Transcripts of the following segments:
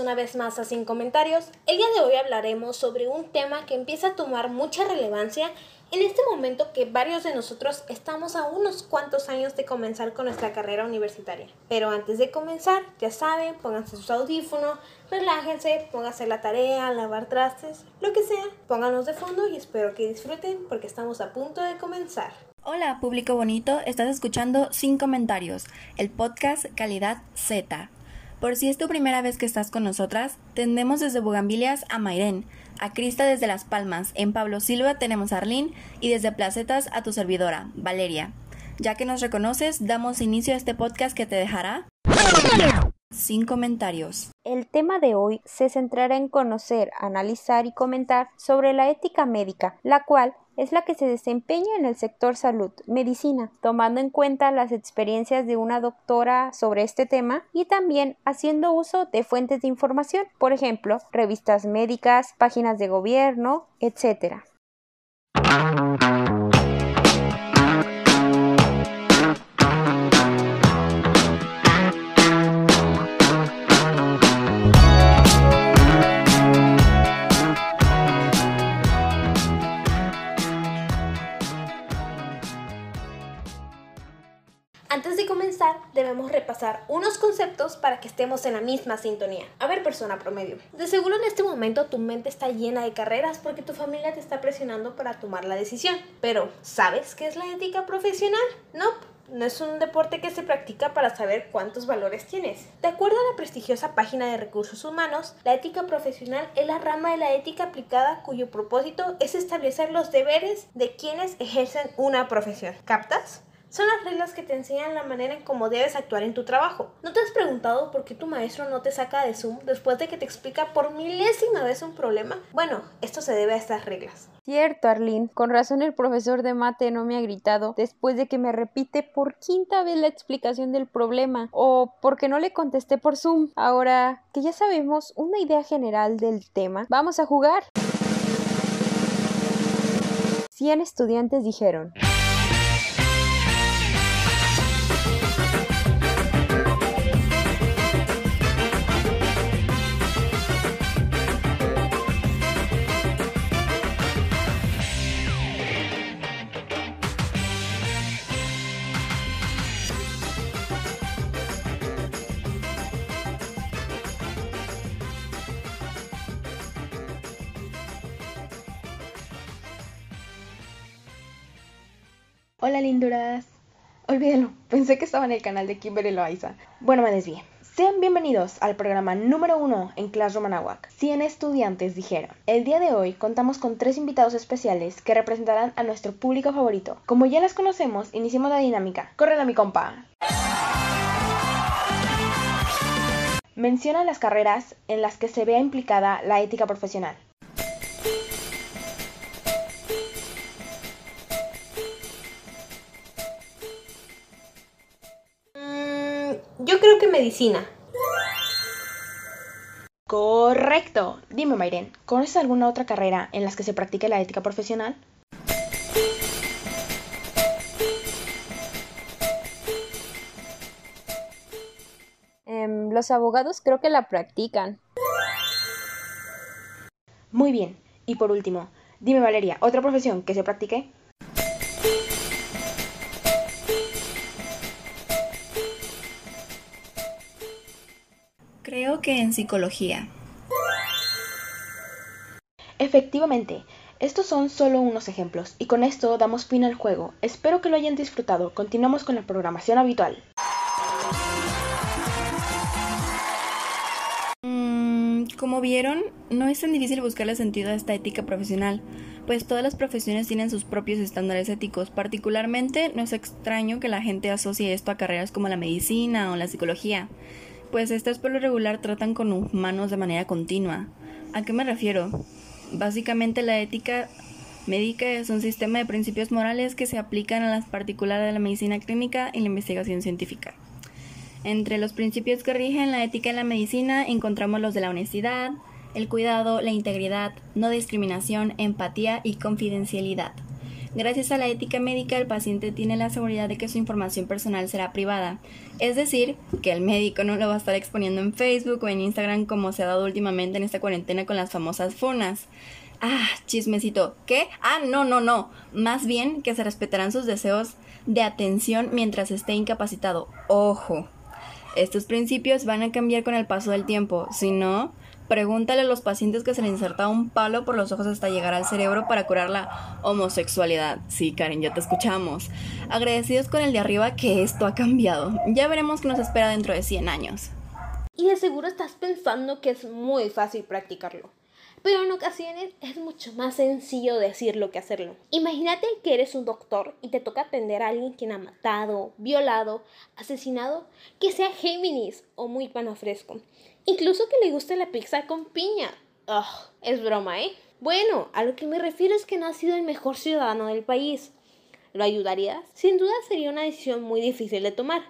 una vez más a Sin Comentarios. El día de hoy hablaremos sobre un tema que empieza a tomar mucha relevancia en este momento que varios de nosotros estamos a unos cuantos años de comenzar con nuestra carrera universitaria. Pero antes de comenzar, ya saben, pónganse sus audífonos, relájense, pónganse la tarea, lavar trastes, lo que sea, pónganlos de fondo y espero que disfruten porque estamos a punto de comenzar. Hola, público bonito, estás escuchando Sin Comentarios, el podcast Calidad Z. Por si es tu primera vez que estás con nosotras, tendemos desde Bugambilias a Mairén, a Crista desde Las Palmas, en Pablo Silva tenemos a Arlín y desde Placetas a tu servidora, Valeria. Ya que nos reconoces, damos inicio a este podcast que te dejará sin comentarios. El tema de hoy se centrará en conocer, analizar y comentar sobre la ética médica, la cual es la que se desempeña en el sector salud, medicina, tomando en cuenta las experiencias de una doctora sobre este tema y también haciendo uso de fuentes de información, por ejemplo, revistas médicas, páginas de gobierno, etc. repasar unos conceptos para que estemos en la misma sintonía. A ver, persona promedio. De seguro en este momento tu mente está llena de carreras porque tu familia te está presionando para tomar la decisión. Pero, ¿sabes qué es la ética profesional? No. No es un deporte que se practica para saber cuántos valores tienes. De acuerdo a la prestigiosa página de recursos humanos, la ética profesional es la rama de la ética aplicada cuyo propósito es establecer los deberes de quienes ejercen una profesión. ¿Captas? Son las reglas que te enseñan la manera en cómo debes actuar en tu trabajo. ¿No te has preguntado por qué tu maestro no te saca de Zoom después de que te explica por milésima vez un problema? Bueno, esto se debe a estas reglas. Cierto, Arlene. Con razón el profesor de mate no me ha gritado después de que me repite por quinta vez la explicación del problema o porque no le contesté por Zoom. Ahora que ya sabemos una idea general del tema, vamos a jugar. 100 estudiantes dijeron. Hola linduras. Olvídalo, pensé que estaba en el canal de Kimberly Loaiza. Bueno, me desvié. Sean bienvenidos al programa número uno en Classroom Anahuac. 100 estudiantes dijeron. El día de hoy contamos con tres invitados especiales que representarán a nuestro público favorito. Como ya las conocemos, iniciemos la dinámica. ¡Corre mi compa! Menciona las carreras en las que se vea implicada la ética profesional. Medicina. Correcto. Dime, Mayren, ¿conoces alguna otra carrera en la que se practique la ética profesional? Em, los abogados creo que la practican. Muy bien. Y por último, dime, Valeria, ¿otra profesión que se practique? En psicología. Efectivamente, estos son solo unos ejemplos y con esto damos fin al juego. Espero que lo hayan disfrutado. Continuamos con la programación habitual. Mm, como vieron, no es tan difícil buscarle sentido a esta ética profesional, pues todas las profesiones tienen sus propios estándares éticos. Particularmente, no es extraño que la gente asocie esto a carreras como la medicina o la psicología pues estas por lo regular tratan con humanos de manera continua. ¿A qué me refiero? Básicamente la ética médica es un sistema de principios morales que se aplican a las particulares de la medicina clínica y la investigación científica. Entre los principios que rigen la ética en la medicina encontramos los de la honestidad, el cuidado, la integridad, no discriminación, empatía y confidencialidad. Gracias a la ética médica, el paciente tiene la seguridad de que su información personal será privada. Es decir, que el médico no lo va a estar exponiendo en Facebook o en Instagram como se ha dado últimamente en esta cuarentena con las famosas funas. Ah, chismecito. ¿Qué? Ah, no, no, no. Más bien que se respetarán sus deseos de atención mientras esté incapacitado. Ojo. Estos principios van a cambiar con el paso del tiempo. Si no, pregúntale a los pacientes que se les inserta un palo por los ojos hasta llegar al cerebro para curar la homosexualidad. Sí, Karen, ya te escuchamos. Agradecidos con el de arriba que esto ha cambiado. Ya veremos qué nos espera dentro de 100 años. Y de seguro estás pensando que es muy fácil practicarlo pero en ocasiones es mucho más sencillo decirlo que hacerlo. Imagínate que eres un doctor y te toca atender a alguien quien ha matado, violado, asesinado, que sea Géminis o muy pano fresco. Incluso que le guste la pizza con piña. Ugh, es broma, ¿eh? Bueno, a lo que me refiero es que no ha sido el mejor ciudadano del país. ¿Lo ayudarías? Sin duda sería una decisión muy difícil de tomar,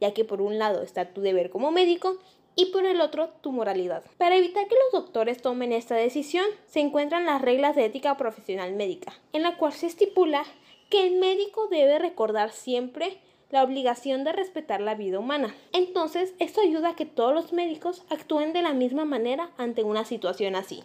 ya que por un lado está tu deber como médico y por el otro tu moralidad. Para evitar que los doctores tomen esta decisión, se encuentran las reglas de ética profesional médica, en la cual se estipula que el médico debe recordar siempre la obligación de respetar la vida humana. Entonces, esto ayuda a que todos los médicos actúen de la misma manera ante una situación así.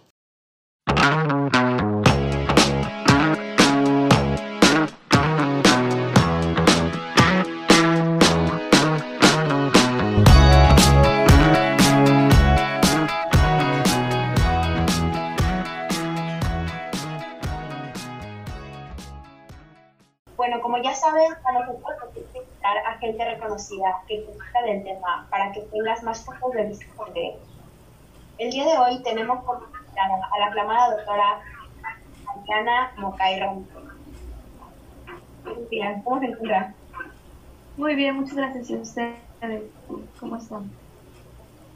Gente reconocida que conozca del tema para que tengas más puntos de vista sobre El día de hoy tenemos como invitada a la aclamada doctora Adriana Mocay ¿Cómo se encuentra? Muy bien, muchas gracias. ¿Y ustedes cómo están?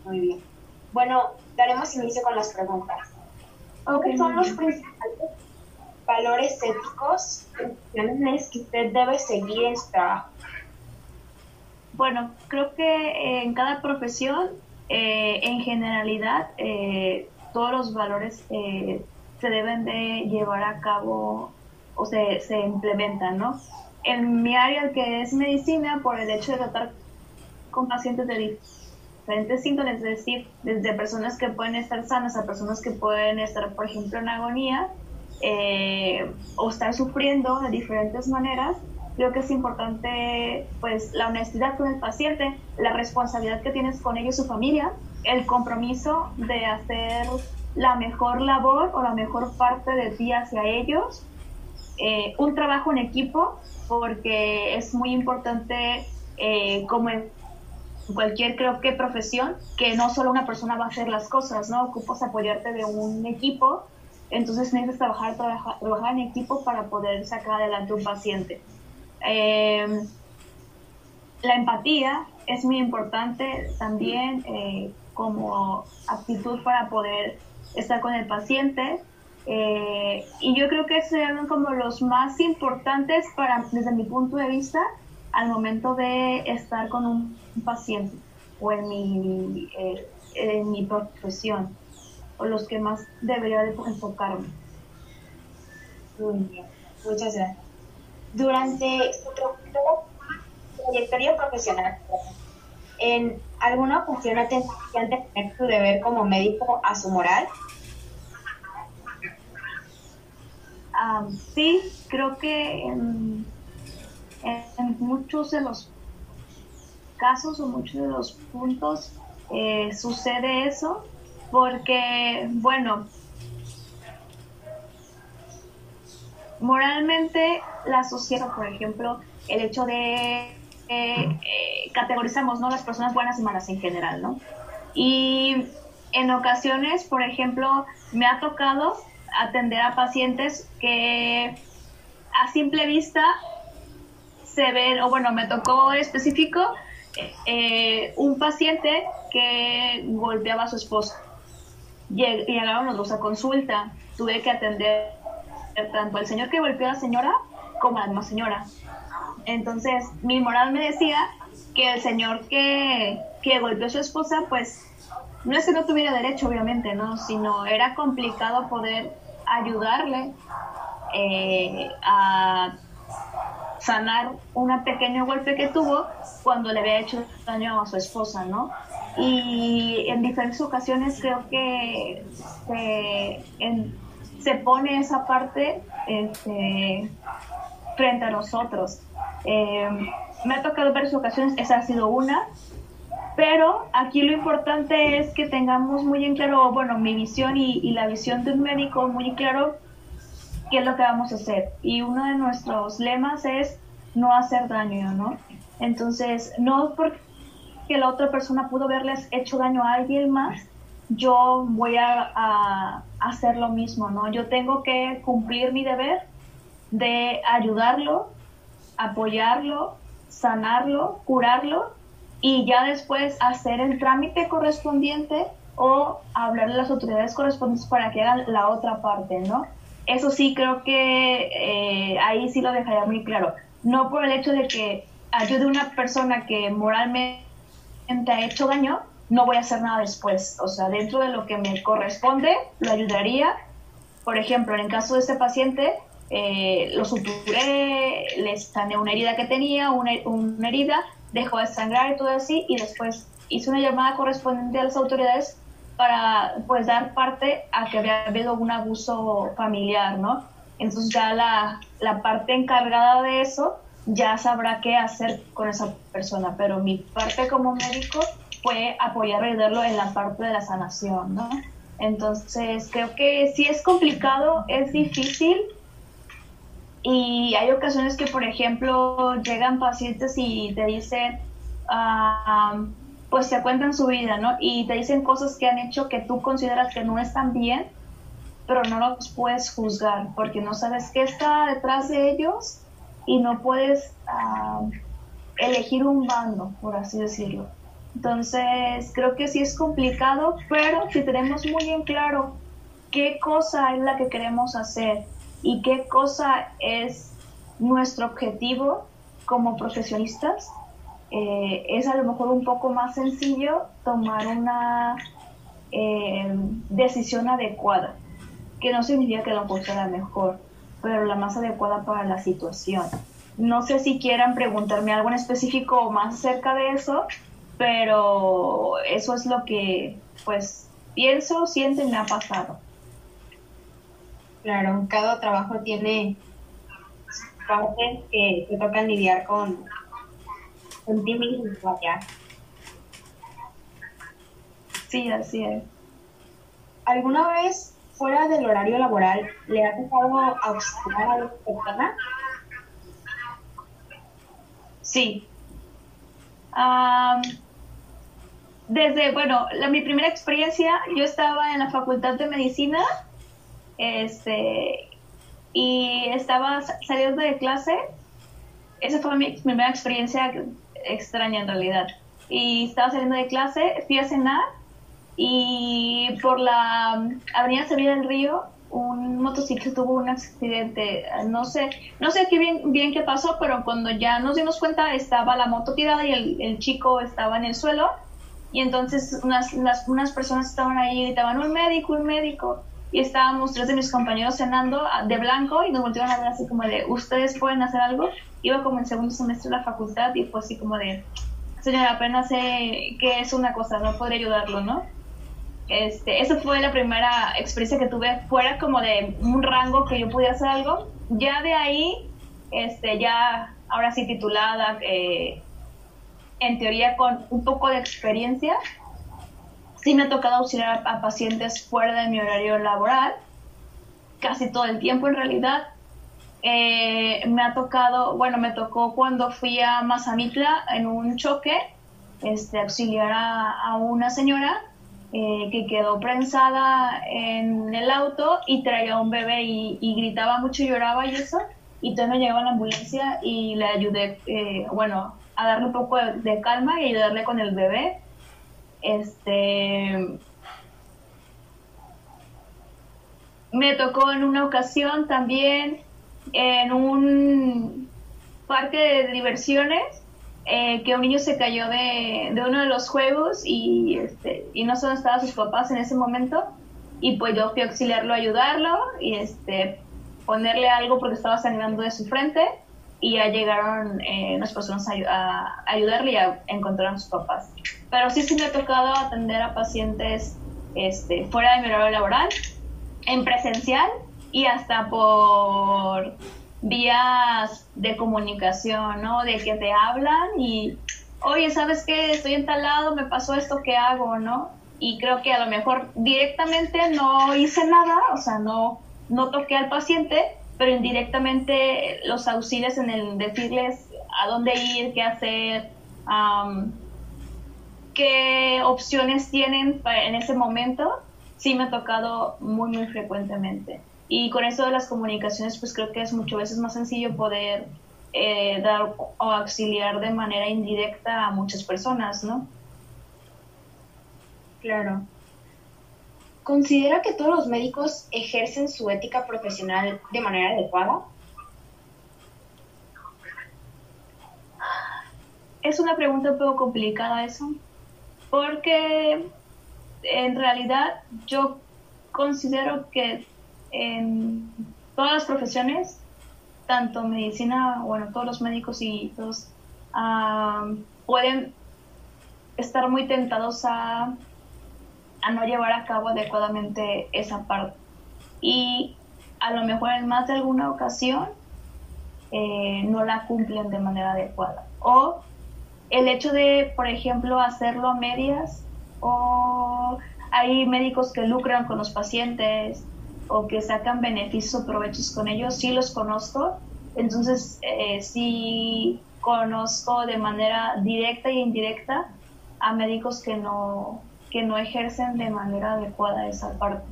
Muy bien. Bueno, daremos inicio con las preguntas. ¿Cuáles son los principales valores éticos que usted debe seguir en su trabajo? Bueno, creo que en cada profesión, eh, en generalidad, eh, todos los valores eh, se deben de llevar a cabo o se, se implementan, ¿no? En mi área, que es medicina, por el hecho de tratar con pacientes de diferentes síntomas, es decir, desde personas que pueden estar sanas a personas que pueden estar, por ejemplo, en agonía, eh, o estar sufriendo de diferentes maneras, creo que es importante pues la honestidad con el paciente, la responsabilidad que tienes con ellos y su familia, el compromiso de hacer la mejor labor o la mejor parte de ti hacia ellos, eh, un trabajo en equipo, porque es muy importante eh, como en cualquier creo que profesión, que no solo una persona va a hacer las cosas, ¿no? Ocupas apoyarte de un equipo entonces necesitas trabajar, trabajar, en equipo para poder sacar adelante un paciente. Em, la empatía es muy importante también eh, como actitud para poder estar con el paciente. Eh, y yo creo que son como los más importantes para, desde mi punto de vista, al momento de estar con un paciente o en mi, eh, en mi profesión o los que más debería de enfocarme. Muy bien, muchas gracias. Durante su trayectoria profesional, ¿en alguna ocasión ha tenido que tener su deber como médico a su moral? sí, creo que en, muchos de los casos o muchos de los puntos eh, sucede eso porque, bueno, moralmente la sociedad, por ejemplo, el hecho de eh, eh, categorizamos ¿no? las personas buenas y malas en general, ¿no? Y en ocasiones, por ejemplo, me ha tocado atender a pacientes que a simple vista se ven, o bueno, me tocó específico eh, un paciente que golpeaba a su esposa llegaron los dos a consulta. Tuve que atender tanto al señor que golpeó a la señora como la misma señora. Entonces, mi moral me decía que el señor que, que golpeó a su esposa, pues, no es que no tuviera derecho, obviamente, ¿no? Sino era complicado poder ayudarle eh, a sanar un pequeño golpe que tuvo cuando le había hecho daño a su esposa, ¿no? Y en diferentes ocasiones creo que se, pone esa parte este, frente a nosotros. Eh, me ha tocado en varias ocasiones, esa ha sido una, pero aquí lo importante es que tengamos muy en claro, bueno, mi visión y, la visión de un médico muy claro qué es lo que vamos a hacer. Y uno de nuestros lemas es no hacer daño, ¿no? Entonces, no porque la otra persona pudo haberles hecho daño a alguien más, yo voy a, hacer lo mismo, ¿no? Yo tengo que cumplir mi deber de ayudarlo, apoyarlo, sanarlo, curarlo y ya después hacer el trámite correspondiente o hablar a las autoridades correspondientes para que hagan la otra parte, ¿no? Eso sí, creo que eh, ahí sí lo dejaría muy claro. No por el hecho de que ayude a una persona que moralmente ha hecho daño, no voy a hacer nada después. O sea, dentro de lo que me corresponde, lo ayudaría. Por ejemplo, en el caso de este paciente, eh, lo suturé, le sané una herida que tenía, una, una herida, dejó de sangrar y todo así, y después hice una llamada correspondiente a las autoridades para pues dar parte a que había habido un abuso familiar, ¿no? Entonces ya la, la parte encargada de eso ya sabrá qué hacer con esa persona, pero mi parte como médico fue apoyar y ayudarlo en la parte de la sanación, ¿no? Entonces creo que sí es complicado, es difícil y hay ocasiones que, por ejemplo, llegan pacientes y te dicen, ah, pues te cuentan su vida, ¿no? Y te dicen cosas que han hecho que tú consideras que no están bien, pero no los puedes juzgar porque no sabes qué está detrás de ellos y no puedes ah, elegir un bando, por así decirlo. Entonces, creo que sí es complicado, pero si tenemos muy en claro qué cosa es la que queremos hacer y qué cosa es nuestro objetivo como profesionistas, eh, es a lo mejor un poco más sencillo tomar una eh, decisión adecuada, que no significa que la sea la mejor, pero la más adecuada para la situación. No sé si quieran preguntarme algo en específico más acerca de eso, pero eso es lo que pues pienso, siento y me ha pasado. Claro, cada trabajo tiene partes que te tocan lidiar con Sí, así es. ¿Alguna vez fuera del horario laboral le ha tocado auxiliar a otra persona? Sí. Desde, bueno, mi primera experiencia, yo estaba en la Facultad de Medicina este, y estaba saliendo de clase. Esa fue mi primera experiencia extraña en realidad. Y estaba saliendo de clase, fui a cenar y por la um, avenida Sevilla del Río un motociclista tuvo un accidente, no sé, no sé qué bien, bien qué pasó, pero cuando ya nos dimos cuenta estaba la moto tirada y el, el chico estaba en el suelo y entonces unas, unas personas estaban ahí y gritaban un médico, un médico y estábamos tres de mis compañeros cenando ah, de blanco y nos volvieron a ver así como de, ¿ustedes pueden hacer algo? Iba como en segundo semestre de la facultad y fue así como de, señora, apenas sé que es una cosa, no podría ayudarlo, ¿no? Este, esa fue la primera experiencia que tuve fuera como de un rango que yo pudiera hacer algo. Ya de ahí, este, ya ahora sí titulada, eh, en teoría con un poco de experiencia, sí me ha tocado auxiliar a, pacientes fuera de mi horario laboral, casi todo el tiempo en realidad. Eh, me ha tocado, bueno, me tocó cuando fui a Mazamitla en un choque, este, auxiliar a, una señora eh, que quedó prensada en el auto y traía un bebé y, gritaba mucho lloraba y eso. Y entonces me llegaba la ambulancia y le ayudé, eh, bueno, a darle un poco de, de calma y ayudarle con el bebé este me tocó en una ocasión también en un parque de diversiones eh, que un niño se cayó de, uno de los juegos y, este, y no solo estaban sus papás en ese momento y pues yo fui a auxiliarlo, ayudarlo y este ponerle algo porque estaba sangrando de su frente y ya llegaron eh, unas personas a, ayudarle y a encontrar a sus papás. Pero sí, sí me ha tocado atender a pacientes este, fuera de mi horario laboral, en presencial y hasta por vías de comunicación, ¿no? De que te hablan y, oye, ¿sabes qué? Estoy entalado, me pasó esto, ¿qué hago, no? Y creo que a lo mejor directamente no hice nada, o sea, no, no toqué al paciente, pero indirectamente los auxilios en el decirles a dónde ir, qué hacer, qué opciones tienen en ese momento, sí me ha tocado muy, muy frecuentemente. Y con eso de las comunicaciones, pues creo que es muchas veces más sencillo poder eh, dar o auxiliar de manera indirecta a muchas personas, ¿no? Claro. ¿Considera que todos los médicos ejercen su ética profesional de manera adecuada? Es una pregunta un poco complicada eso, porque en realidad yo considero que en todas las profesiones, tanto medicina, bueno, todos los médicos y todos pueden estar muy tentados a, a no llevar a cabo adecuadamente esa parte. Y a lo mejor en más de alguna ocasión eh, no la cumplen de manera adecuada. O el hecho de, por ejemplo, hacerlo a medias, o hay médicos que lucran con los pacientes, o que sacan beneficios o provechos con ellos, sí los conozco. Entonces, eh, sí conozco de manera directa e indirecta a médicos que no, que no ejercen de manera adecuada esa parte.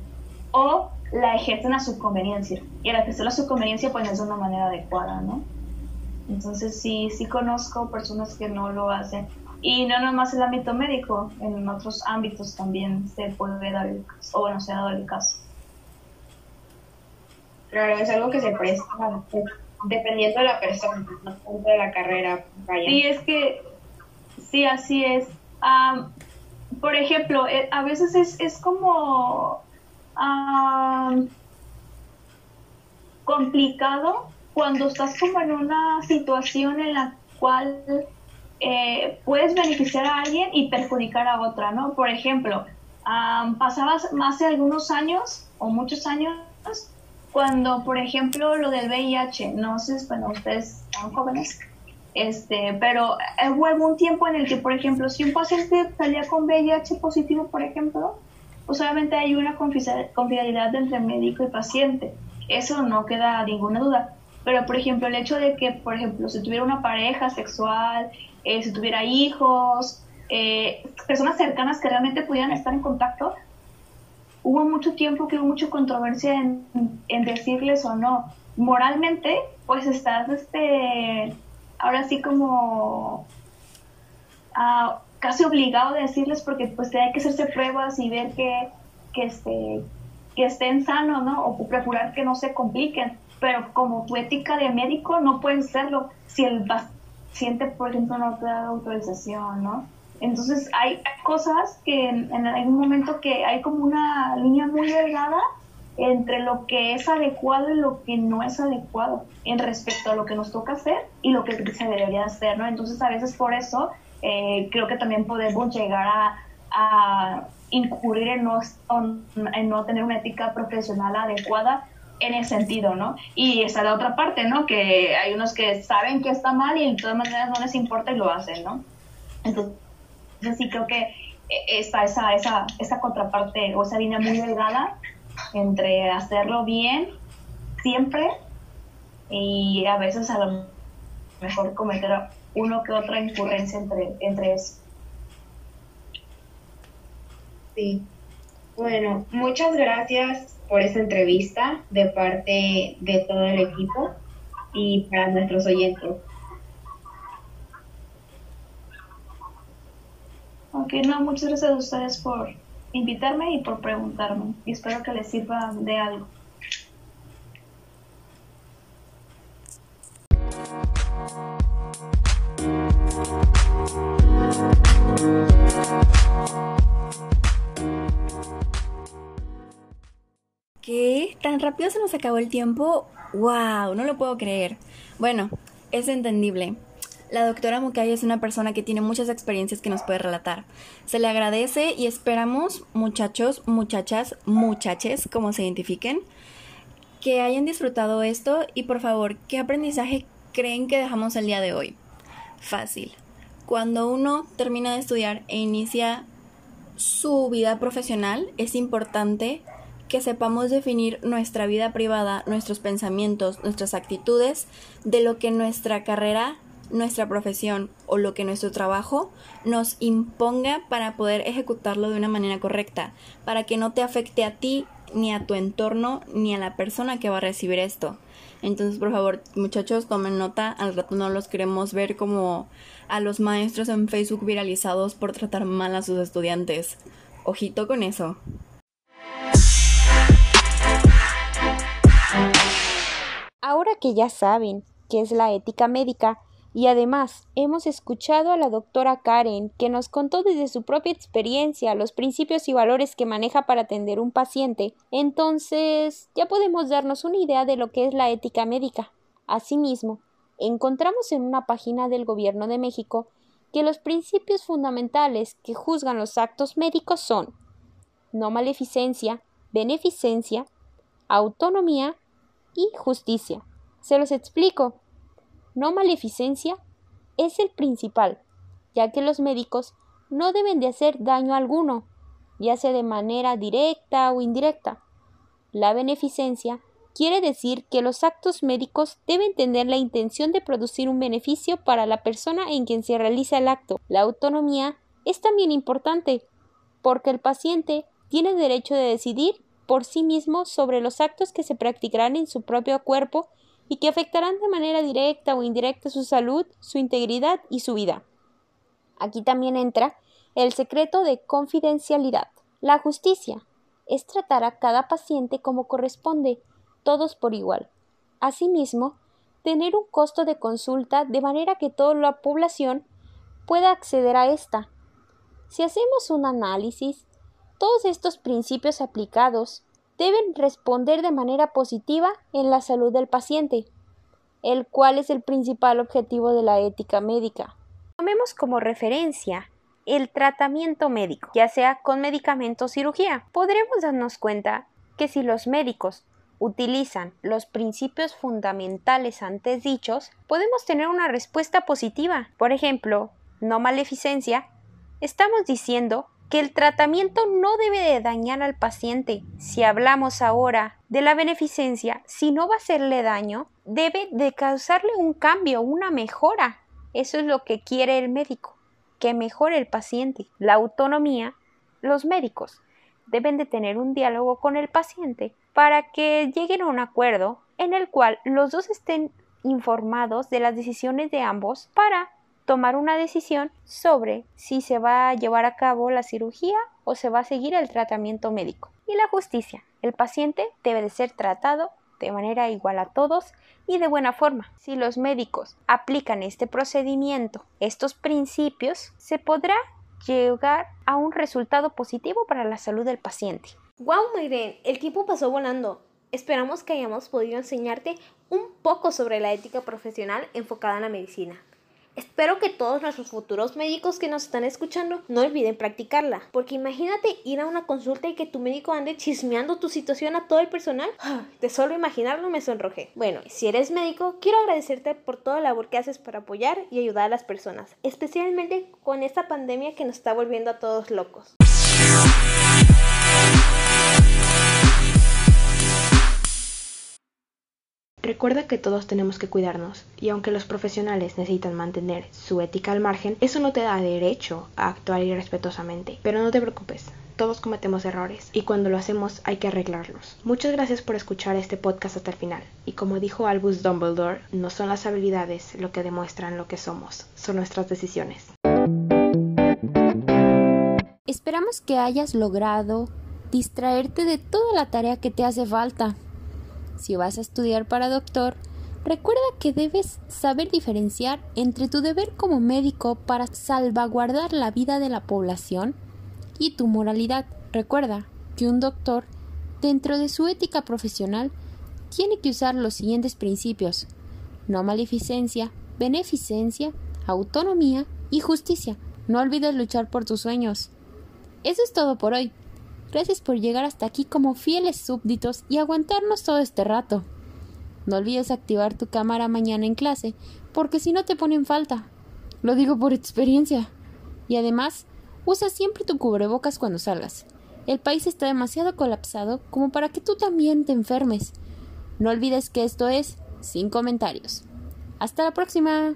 O la ejercen a su conveniencia. Y a la que sea a su conveniencia, pues es de una manera adecuada, ¿no? Entonces, sí, sí conozco personas que no lo hacen. Y no nomás el ámbito médico, en otros ámbitos también se puede dar el caso, o bueno, se ha dado el caso. Claro, es algo que se presta dependiendo de la persona, no de la carrera. Sí, es que, sí, así es. por ejemplo, eh, a veces es, es como complicado cuando estás como en una situación en la cual eh, puedes beneficiar a alguien y perjudicar a otra, ¿no? Por ejemplo, pasabas hace algunos años o muchos años cuando, por ejemplo, lo del VIH, no sé, bueno, ustedes son jóvenes, este, pero hubo algún tiempo en el que, por ejemplo, si un paciente salía con VIH positivo, por ejemplo, pues obviamente hay una confidencialidad entre médico y paciente. Eso no queda ninguna duda. Pero, por ejemplo, el hecho de que, por ejemplo, si tuviera una pareja sexual, eh, si tuviera hijos, eh, personas cercanas que realmente pudieran estar en contacto, hubo mucho tiempo que hubo mucha controversia en, decirles o no. Moralmente, pues estás, este, ahora sí como ah, casi obligado a decirles porque pues hay que hacerse pruebas y ver que, que, este, que estén sanos, ¿no? O procurar que no se compliquen. Pero como tu ética de médico no puedes hacerlo si el paciente, por ejemplo, no te da autorización, ¿no? Entonces hay cosas que en, algún momento que hay como una línea muy delgada entre lo que es adecuado y lo que no es adecuado en respecto a lo que nos toca hacer y lo que se debería hacer, ¿no? Entonces a veces por eso eh, creo que también podemos llegar a, incurrir en no, en no tener una ética profesional adecuada en ese sentido, ¿no? Y está la otra parte, ¿no? Que hay unos que saben que está mal y de todas maneras no les importa y lo hacen, ¿no? Entonces, entonces sí creo que eh, está esa, esa, esa contraparte o esa línea muy delgada entre hacerlo bien siempre y a veces a lo mejor cometer uno que otra incurrencia entre, entre eso. Sí. Bueno, muchas gracias por esta entrevista de parte de todo el equipo y para nuestros oyentes. Ok, no, muchas gracias a ustedes por invitarme y por preguntarme. Y espero que les sirva de algo. ¿Qué? ¿Tan rápido se nos acabó el tiempo? ¡Wow! No lo puedo creer. Bueno, es entendible. La doctora Mukai es una persona que tiene muchas experiencias que nos puede relatar. Se le agradece y esperamos, muchachos, muchachas, muchaches, como se identifiquen, que hayan disfrutado esto y por favor, ¿qué aprendizaje creen que dejamos el día de hoy? Fácil. Cuando uno termina de estudiar e inicia su vida profesional, es importante que sepamos definir nuestra vida privada, nuestros pensamientos, nuestras actitudes, de lo que nuestra carrera, nuestra profesión o lo que nuestro trabajo nos imponga para poder ejecutarlo de una manera correcta, para que no te afecte a ti, ni a tu entorno, ni a la persona que va a recibir esto. Entonces, por favor, muchachos, tomen nota, al rato no los queremos ver como a los maestros en Facebook viralizados por tratar mal a sus estudiantes. Ojito con eso. Ahora que ya saben qué es la ética médica, y además hemos escuchado a la doctora Karen, que nos contó desde su propia experiencia los principios y valores que maneja para atender un paciente, entonces ya podemos darnos una idea de lo que es la ética médica. Asimismo, encontramos en una página del Gobierno de México que los principios fundamentales que juzgan los actos médicos son no maleficencia, beneficencia, autonomía y justicia. Se los explico. No maleficencia es el principal, ya que los médicos no deben de hacer daño alguno, ya sea de manera directa o indirecta. La beneficencia quiere decir que los actos médicos deben tener la intención de producir un beneficio para la persona en quien se realiza el acto. La autonomía es también importante, porque el paciente tiene derecho de decidir por sí mismo sobre los actos que se practicarán en su propio cuerpo y que afectarán de manera directa o indirecta su salud, su integridad y su vida. Aquí también entra el secreto de confidencialidad. La justicia es tratar a cada paciente como corresponde, todos por igual. Asimismo, tener un costo de consulta de manera que toda la población pueda acceder a esta. Si hacemos un análisis, todos estos principios aplicados deben responder de manera positiva en la salud del paciente, el cual es el principal objetivo de la ética médica. Tomemos como referencia el tratamiento médico, ya sea con medicamento o cirugía. Podremos darnos cuenta que si los médicos utilizan los principios fundamentales antes dichos, podemos tener una respuesta positiva. Por ejemplo, no maleficencia, estamos diciendo que el tratamiento no debe de dañar al paciente. Si hablamos ahora de la beneficencia, si no va a hacerle daño, debe de causarle un cambio, una mejora. Eso es lo que quiere el médico, que mejore el paciente. La autonomía, los médicos deben de tener un diálogo con el paciente para que lleguen a un acuerdo en el cual los dos estén informados de las decisiones de ambos para tomar una decisión sobre si se va a llevar a cabo la cirugía o se va a seguir el tratamiento médico. Y la justicia. El paciente debe de ser tratado de manera igual a todos y de buena forma. Si los médicos aplican este procedimiento, estos principios, se podrá llegar a un resultado positivo para la salud del paciente. ¡Wow, Mayren! El tiempo pasó volando. Esperamos que hayamos podido enseñarte un poco sobre la ética profesional enfocada en la medicina. Espero que todos nuestros futuros médicos que nos están escuchando no olviden practicarla, porque imagínate ir a una consulta y que tu médico ande chismeando tu situación a todo el personal. De solo imaginarlo me sonrojé. Bueno, si eres médico, quiero agradecerte por toda la labor que haces para apoyar y ayudar a las personas, especialmente con esta pandemia que nos está volviendo a todos locos. Recuerda que todos tenemos que cuidarnos y aunque los profesionales necesitan mantener su ética al margen, eso no te da derecho a actuar irrespetuosamente. Pero no te preocupes, todos cometemos errores y cuando lo hacemos hay que arreglarlos. Muchas gracias por escuchar este podcast hasta el final. Y como dijo Albus Dumbledore, no son las habilidades lo que demuestran lo que somos, son nuestras decisiones. Esperamos que hayas logrado distraerte de toda la tarea que te hace falta si vas a estudiar para doctor, recuerda que debes saber diferenciar entre tu deber como médico para salvaguardar la vida de la población y tu moralidad. Recuerda que un doctor, dentro de su ética profesional, tiene que usar los siguientes principios. No maleficencia, beneficencia, autonomía y justicia. No olvides luchar por tus sueños. Eso es todo por hoy. Gracias por llegar hasta aquí como fieles súbditos y aguantarnos todo este rato. No olvides activar tu cámara mañana en clase, porque si no te ponen falta. Lo digo por experiencia. Y además, usa siempre tu cubrebocas cuando salgas. El país está demasiado colapsado como para que tú también te enfermes. No olvides que esto es Sin Comentarios. Hasta la próxima.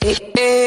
Eh, eh.